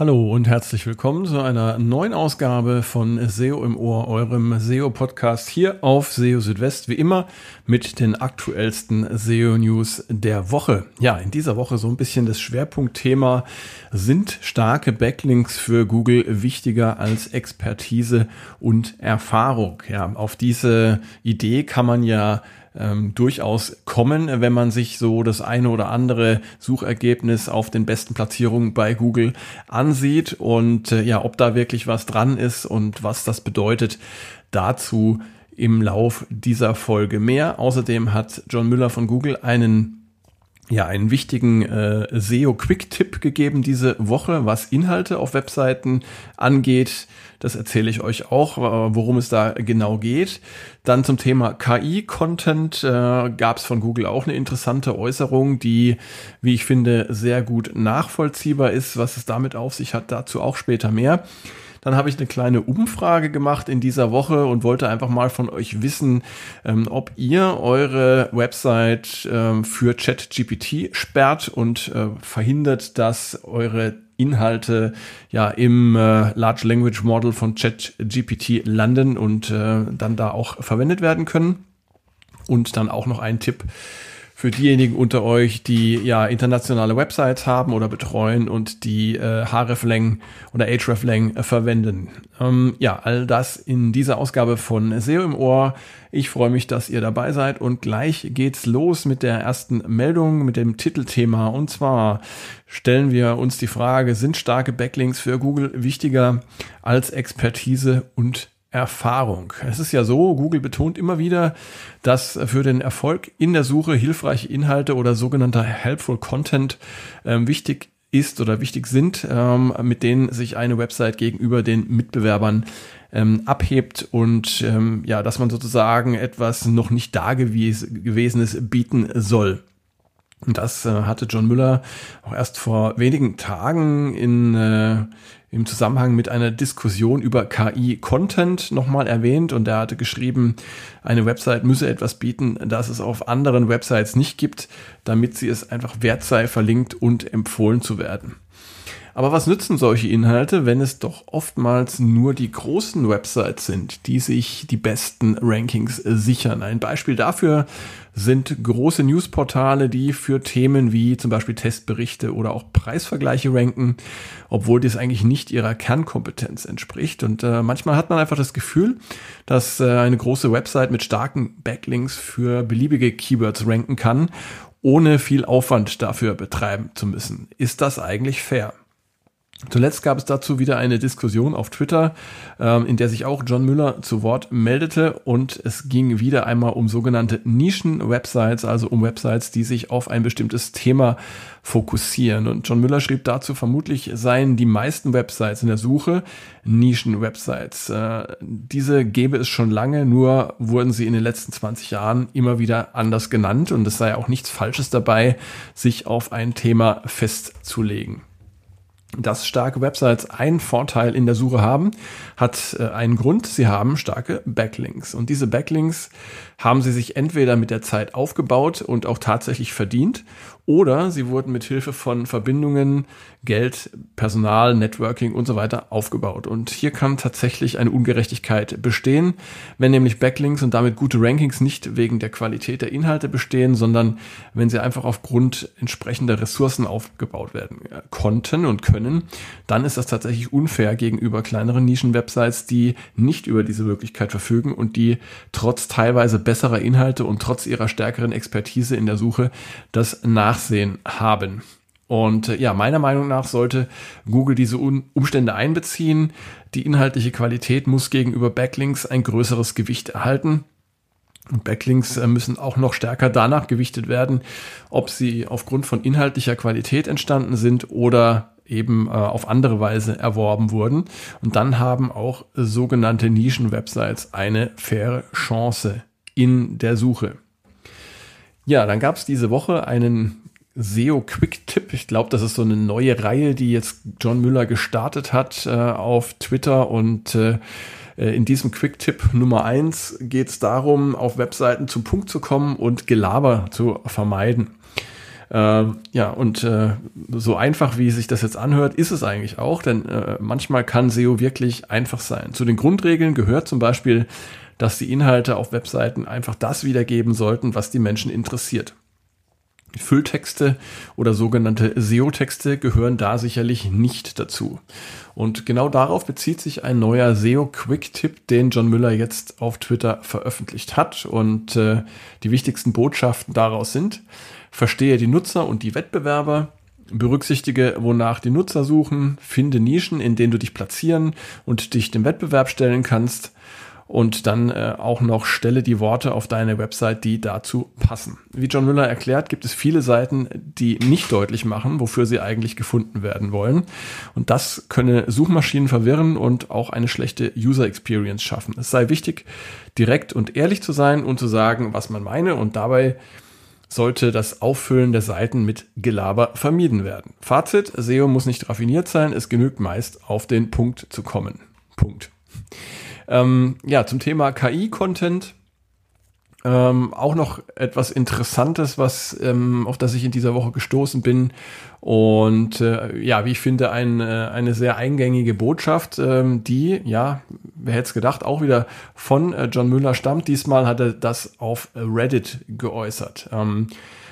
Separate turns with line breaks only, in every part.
Hallo und herzlich willkommen zu einer neuen Ausgabe von SEO im Ohr, eurem SEO-Podcast hier auf SEO Südwest, wie immer mit den aktuellsten SEO-News der Woche. Ja, in dieser Woche so ein bisschen das Schwerpunktthema, sind starke Backlinks für Google wichtiger als Expertise und Erfahrung? Ja, auf diese Idee kann man ja ähm, durchaus kommen, wenn man sich so das eine oder andere Suchergebnis auf den besten Platzierungen bei Google ansieht und äh, ja, ob da wirklich was dran ist und was das bedeutet, dazu im Lauf dieser Folge mehr. Außerdem hat John Müller von Google einen ja, einen wichtigen äh, SEO-Quick-Tipp gegeben diese Woche, was Inhalte auf Webseiten angeht. Das erzähle ich euch auch, worum es da genau geht. Dann zum Thema KI-Content äh, gab es von Google auch eine interessante Äußerung, die, wie ich finde, sehr gut nachvollziehbar ist. Was es damit auf sich hat, dazu auch später mehr. Dann habe ich eine kleine Umfrage gemacht in dieser Woche und wollte einfach mal von euch wissen, ähm, ob ihr eure Website ähm, für ChatGPT sperrt und äh, verhindert, dass eure Inhalte ja im äh, Large Language Model von ChatGPT landen und äh, dann da auch verwendet werden können. Und dann auch noch ein Tipp für diejenigen unter euch, die ja internationale Websites haben oder betreuen und die äh, hreflang oder hreflang äh, verwenden. Ähm, ja, all das in dieser Ausgabe von SEO im Ohr. Ich freue mich, dass ihr dabei seid und gleich geht's los mit der ersten Meldung, mit dem Titelthema. Und zwar stellen wir uns die Frage, sind starke Backlinks für Google wichtiger als Expertise und Erfahrung. Es ist ja so, Google betont immer wieder, dass für den Erfolg in der Suche hilfreiche Inhalte oder sogenannter Helpful Content ähm, wichtig ist oder wichtig sind, ähm, mit denen sich eine Website gegenüber den Mitbewerbern ähm, abhebt und ähm, ja, dass man sozusagen etwas noch nicht dagewesenes bieten soll. Und das äh, hatte John Müller auch erst vor wenigen Tagen in äh, im Zusammenhang mit einer Diskussion über KI-Content nochmal erwähnt und er hatte geschrieben, eine Website müsse etwas bieten, das es auf anderen Websites nicht gibt, damit sie es einfach wert sei, verlinkt und empfohlen zu werden. Aber was nützen solche Inhalte, wenn es doch oftmals nur die großen Websites sind, die sich die besten Rankings sichern? Ein Beispiel dafür sind große Newsportale, die für Themen wie zum Beispiel Testberichte oder auch Preisvergleiche ranken, obwohl dies eigentlich nicht ihrer Kernkompetenz entspricht. Und äh, manchmal hat man einfach das Gefühl, dass äh, eine große Website mit starken Backlinks für beliebige Keywords ranken kann, ohne viel Aufwand dafür betreiben zu müssen. Ist das eigentlich fair? Zuletzt gab es dazu wieder eine Diskussion auf Twitter, ähm, in der sich auch John Müller zu Wort meldete und es ging wieder einmal um sogenannte Nischen-Websites, also um Websites, die sich auf ein bestimmtes Thema fokussieren. Und John Müller schrieb dazu, vermutlich seien die meisten Websites in der Suche Nischen-Websites. Äh, diese gäbe es schon lange, nur wurden sie in den letzten 20 Jahren immer wieder anders genannt und es sei auch nichts Falsches dabei, sich auf ein Thema festzulegen dass starke Websites einen Vorteil in der Suche haben, hat äh, einen Grund. Sie haben starke Backlinks. Und diese Backlinks haben sie sich entweder mit der Zeit aufgebaut und auch tatsächlich verdient oder sie wurden mit Hilfe von Verbindungen, Geld, Personal, Networking und so weiter aufgebaut. Und hier kann tatsächlich eine Ungerechtigkeit bestehen, wenn nämlich Backlinks und damit gute Rankings nicht wegen der Qualität der Inhalte bestehen, sondern wenn sie einfach aufgrund entsprechender Ressourcen aufgebaut werden äh, konnten und können, dann ist das tatsächlich unfair gegenüber kleineren Nischen-Websites, die nicht über diese Möglichkeit verfügen und die trotz teilweise besserer Inhalte und trotz ihrer stärkeren Expertise in der Suche das Nachsehen haben. Und äh, ja, meiner Meinung nach sollte Google diese Umstände einbeziehen. Die inhaltliche Qualität muss gegenüber Backlinks ein größeres Gewicht erhalten. Und Backlinks äh, müssen auch noch stärker danach gewichtet werden, ob sie aufgrund von inhaltlicher Qualität entstanden sind oder eben äh, auf andere Weise erworben wurden. Und dann haben auch sogenannte Nischen-Websites eine faire Chance in der Suche. Ja, dann gab es diese Woche einen SEO Quick Tipp. Ich glaube, das ist so eine neue Reihe, die jetzt John Müller gestartet hat äh, auf Twitter und äh, äh in diesem Quick-Tipp Nummer eins geht es darum, auf Webseiten zum Punkt zu kommen und Gelaber zu vermeiden. Äh, ja, und äh, so einfach, wie sich das jetzt anhört, ist es eigentlich auch, denn äh, manchmal kann SEO wirklich einfach sein. Zu den Grundregeln gehört zum Beispiel, dass die Inhalte auf Webseiten einfach das wiedergeben sollten, was die Menschen interessiert. Fülltexte oder sogenannte SEO-Texte gehören da sicherlich nicht dazu. Und genau darauf bezieht sich ein neuer SEO-Quick-Tipp, den John Müller jetzt auf Twitter veröffentlicht hat. Und äh, die wichtigsten Botschaften daraus sind, verstehe die Nutzer und die Wettbewerber, berücksichtige, wonach die Nutzer suchen, finde Nischen, in denen du dich platzieren und dich dem Wettbewerb stellen kannst und dann äh, auch noch stelle die Worte auf deine Website, die dazu passen. Wie John Müller erklärt, gibt es viele Seiten, die nicht deutlich machen, wofür sie eigentlich gefunden werden wollen. Und das könne Suchmaschinen verwirren und auch eine schlechte User Experience schaffen. Es sei wichtig, direkt und ehrlich zu sein und zu sagen, was man meine und dabei sollte das Auffüllen der Seiten mit Gelaber vermieden werden. Fazit, SEO muss nicht raffiniert sein, es genügt meist auf den Punkt zu kommen. Punkt. Ähm, ja, zum Thema KI-Content. Ähm, auch noch etwas Interessantes, was ähm, auf das ich in dieser Woche gestoßen bin und äh, ja, wie ich finde, ein, äh, eine sehr eingängige Botschaft, ähm, die, ja, wer hätte es gedacht, auch wieder von äh, John Müller stammt. Diesmal hat er das auf Reddit geäußert. Ähm,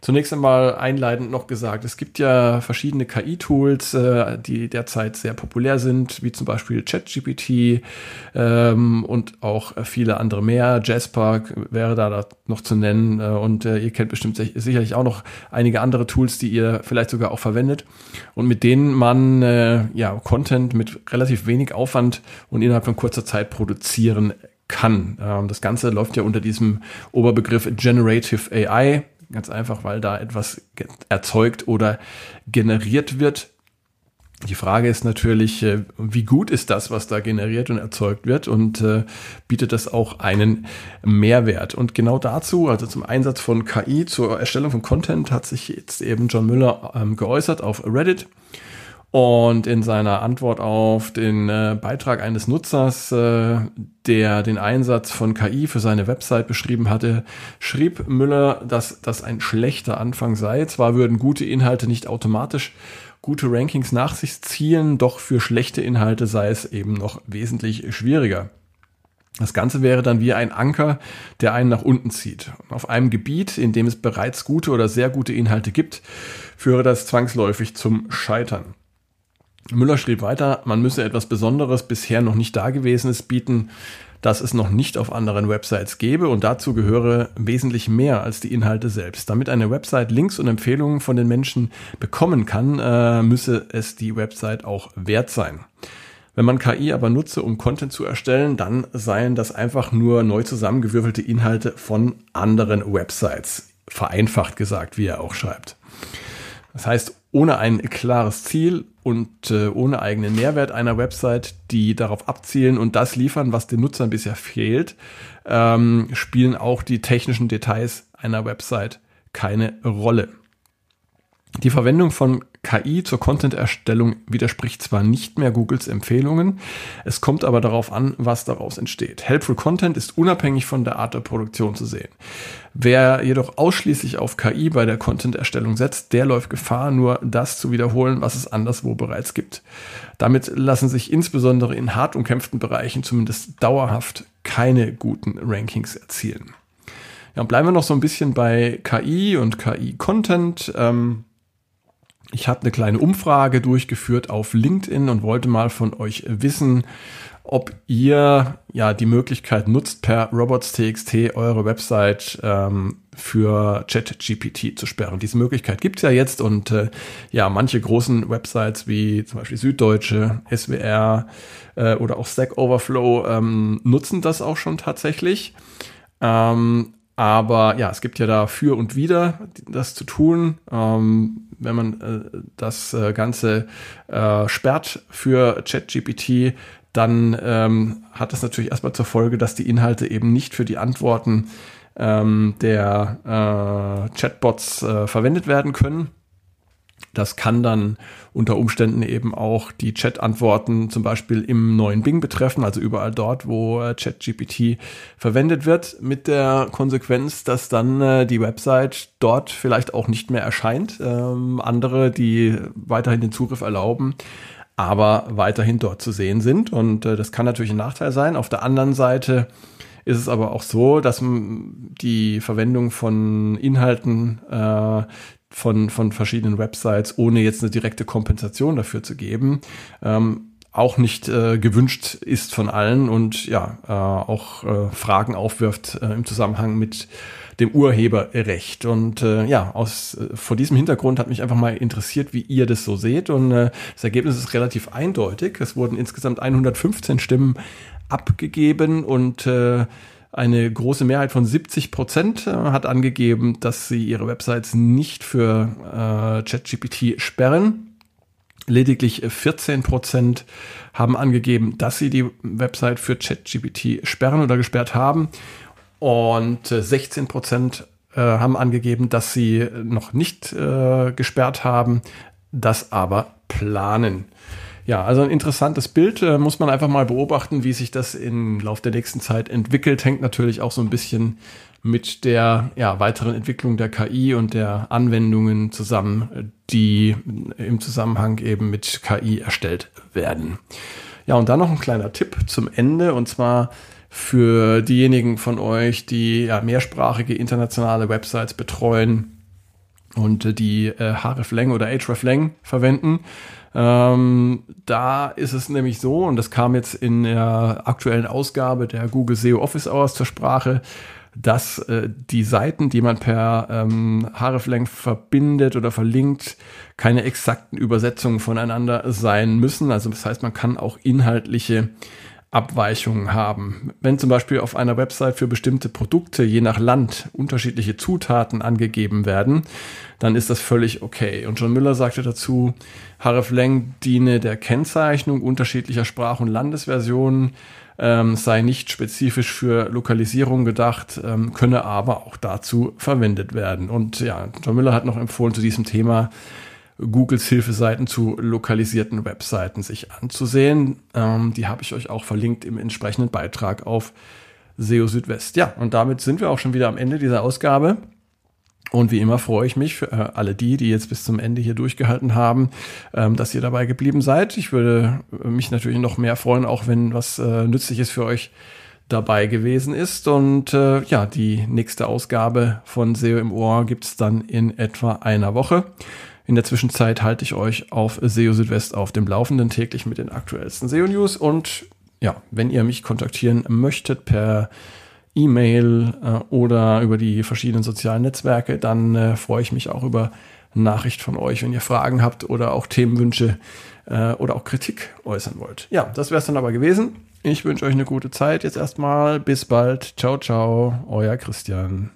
Zunächst einmal einleitend noch gesagt, es gibt ja verschiedene KI-Tools, äh, die derzeit sehr populär sind, wie zum Beispiel ChatGPT ähm, und auch viele andere mehr. Jasper wäre da noch zu nennen äh, und äh, ihr kennt bestimmt sicherlich auch noch einige andere Tools, die ihr vielleicht sogar auch verwendet und mit denen man äh, ja Content mit relativ wenig Aufwand und innerhalb von kurzer Zeit produzieren kann. Ähm, das Ganze läuft ja unter diesem Oberbegriff Generative AI. Ganz einfach, weil da etwas erzeugt oder generiert wird. Die Frage ist natürlich, äh, wie gut ist das, was da generiert und erzeugt wird und äh, bietet das auch einen Mehrwert? Und genau dazu, also zum Einsatz von KI zur Erstellung von Content, hat sich jetzt eben John Müller ähm, geäußert auf Reddit. Und in seiner Antwort auf den äh, Beitrag eines Nutzers, äh, der den Einsatz von KI für seine Website beschrieben hatte, schrieb Müller, dass das ein schlechter Anfang sei. Zwar würden gute Inhalte nicht automatisch gute Rankings nach sich ziehen, doch für schlechte Inhalte sei es eben noch wesentlich schwieriger. Das Ganze wäre dann wie ein Anker, der einen nach unten zieht. Auf einem Gebiet, in dem es bereits gute oder sehr gute Inhalte gibt, führe das zwangsläufig zum Scheitern. Müller schrieb weiter, man müsse etwas Besonderes, bisher noch nicht Dagewesenes bieten, das es noch nicht auf anderen Websites gäbe und dazu gehöre wesentlich mehr als die Inhalte selbst. Damit eine Website Links und Empfehlungen von den Menschen bekommen kann, äh, müsse es die Website auch wert sein. Wenn man KI aber nutze, um Content zu erstellen, dann seien das einfach nur neu zusammengewürfelte Inhalte von anderen Websites. Vereinfacht gesagt, wie er auch schreibt. Das heißt, ohne ein klares Ziel und äh, ohne eigenen Mehrwert einer Website, die darauf abzielen und das liefern, was den Nutzern bisher fehlt, ähm, spielen auch die technischen Details einer Website keine Rolle. Die Verwendung von KI zur Content-Erstellung widerspricht zwar nicht mehr Googles Empfehlungen, es kommt aber darauf an, was daraus entsteht. Helpful Content ist unabhängig von der Art der Produktion zu sehen. Wer jedoch ausschließlich auf KI bei der Content-Erstellung setzt, der läuft Gefahr, nur das zu wiederholen, was es anderswo bereits gibt. Damit lassen sich insbesondere in hart umkämpften Bereichen zumindest dauerhaft keine guten Rankings erzielen. Ja, bleiben wir noch so ein bisschen bei KI und KI-Content. Ähm, ich habe eine kleine Umfrage durchgeführt auf LinkedIn und wollte mal von euch wissen, ob ihr ja die Möglichkeit nutzt, per Robots.txt eure Website ähm, für ChatGPT zu sperren. Diese Möglichkeit gibt's ja jetzt und äh, ja, manche großen Websites wie zum Beispiel Süddeutsche, SWR äh, oder auch Stack Overflow ähm, nutzen das auch schon tatsächlich. Ähm, aber ja, es gibt ja da für und wieder das zu tun. Ähm, wenn man äh, das äh, Ganze äh, sperrt für ChatGPT, dann ähm, hat das natürlich erstmal zur Folge, dass die Inhalte eben nicht für die Antworten ähm, der äh, Chatbots äh, verwendet werden können. Das kann dann unter Umständen eben auch die Chat-Antworten zum Beispiel im neuen Bing betreffen, also überall dort, wo äh, ChatGPT verwendet wird, mit der Konsequenz, dass dann äh, die Website dort vielleicht auch nicht mehr erscheint. Ähm, andere, die weiterhin den Zugriff erlauben, aber weiterhin dort zu sehen sind. Und äh, das kann natürlich ein Nachteil sein. Auf der anderen Seite ist es aber auch so, dass die Verwendung von Inhalten, äh, von, von verschiedenen Websites, ohne jetzt eine direkte Kompensation dafür zu geben, ähm, auch nicht äh, gewünscht ist von allen und ja, äh, auch äh, Fragen aufwirft äh, im Zusammenhang mit dem Urheberrecht. Und äh, ja, aus äh, vor diesem Hintergrund hat mich einfach mal interessiert, wie ihr das so seht. Und äh, das Ergebnis ist relativ eindeutig. Es wurden insgesamt 115 Stimmen abgegeben und äh, eine große Mehrheit von 70 Prozent äh, hat angegeben, dass sie ihre Websites nicht für äh, ChatGPT sperren. Lediglich 14 Prozent haben angegeben, dass sie die Website für ChatGPT sperren oder gesperrt haben. Und 16 äh, Prozent äh, haben angegeben, dass sie noch nicht äh, gesperrt haben, das aber planen. Ja, also ein interessantes Bild. Äh, muss man einfach mal beobachten, wie sich das im Laufe der nächsten Zeit entwickelt. Hängt natürlich auch so ein bisschen mit der ja, weiteren Entwicklung der KI und der Anwendungen zusammen, die im Zusammenhang eben mit KI erstellt werden. Ja, und dann noch ein kleiner Tipp zum Ende und zwar für diejenigen von euch, die ja, mehrsprachige internationale Websites betreuen und äh, die äh, hreflang oder hreflang verwenden. Ähm, da ist es nämlich so, und das kam jetzt in der aktuellen Ausgabe der Google SEO Office Hours zur Sprache, dass äh, die Seiten, die man per ähm, hreflang verbindet oder verlinkt, keine exakten Übersetzungen voneinander sein müssen. Also das heißt, man kann auch inhaltliche Abweichungen haben. Wenn zum Beispiel auf einer Website für bestimmte Produkte je nach Land unterschiedliche Zutaten angegeben werden, dann ist das völlig okay. Und John Müller sagte dazu, hreflang diene der Kennzeichnung unterschiedlicher Sprach- und Landesversionen, ähm, sei nicht spezifisch für Lokalisierung gedacht, ähm, könne aber auch dazu verwendet werden. Und ja, John Müller hat noch empfohlen zu diesem Thema, Googles Hilfeseiten zu lokalisierten Webseiten sich anzusehen. Ähm, die habe ich euch auch verlinkt im entsprechenden Beitrag auf SEO Südwest. Ja, und damit sind wir auch schon wieder am Ende dieser Ausgabe. Und wie immer freue ich mich für äh, alle die, die jetzt bis zum Ende hier durchgehalten haben, ähm, dass ihr dabei geblieben seid. Ich würde mich natürlich noch mehr freuen, auch wenn was äh, Nützliches für euch dabei gewesen ist. Und äh, ja, die nächste Ausgabe von SEO im Ohr gibt's dann in etwa einer Woche. In der Zwischenzeit halte ich euch auf SEO Südwest auf dem Laufenden täglich mit den aktuellsten SEO News und ja, wenn ihr mich kontaktieren möchtet per E-Mail äh, oder über die verschiedenen sozialen Netzwerke, dann äh, freue ich mich auch über Nachricht von euch, wenn ihr Fragen habt oder auch Themenwünsche äh, oder auch Kritik äußern wollt. Ja, das wäre es dann aber gewesen. Ich wünsche euch eine gute Zeit jetzt erstmal. Bis bald. Ciao, ciao. Euer Christian.